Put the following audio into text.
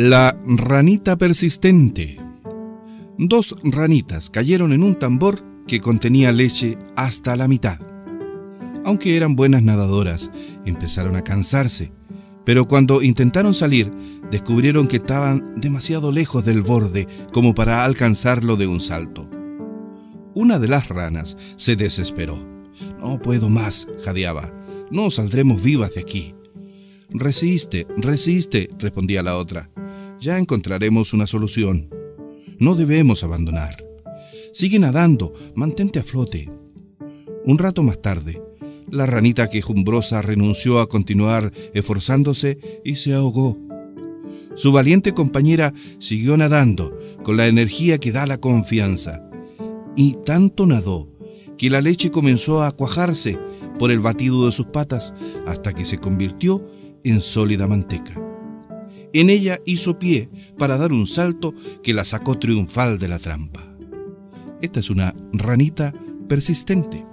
La ranita persistente. Dos ranitas cayeron en un tambor que contenía leche hasta la mitad. Aunque eran buenas nadadoras, empezaron a cansarse, pero cuando intentaron salir, descubrieron que estaban demasiado lejos del borde como para alcanzarlo de un salto. Una de las ranas se desesperó. No puedo más, jadeaba. No saldremos vivas de aquí. Resiste, resiste, respondía la otra. Ya encontraremos una solución. No debemos abandonar. Sigue nadando, mantente a flote. Un rato más tarde, la ranita quejumbrosa renunció a continuar esforzándose y se ahogó. Su valiente compañera siguió nadando con la energía que da la confianza. Y tanto nadó que la leche comenzó a cuajarse por el batido de sus patas hasta que se convirtió en sólida manteca. En ella hizo pie para dar un salto que la sacó triunfal de la trampa. Esta es una ranita persistente.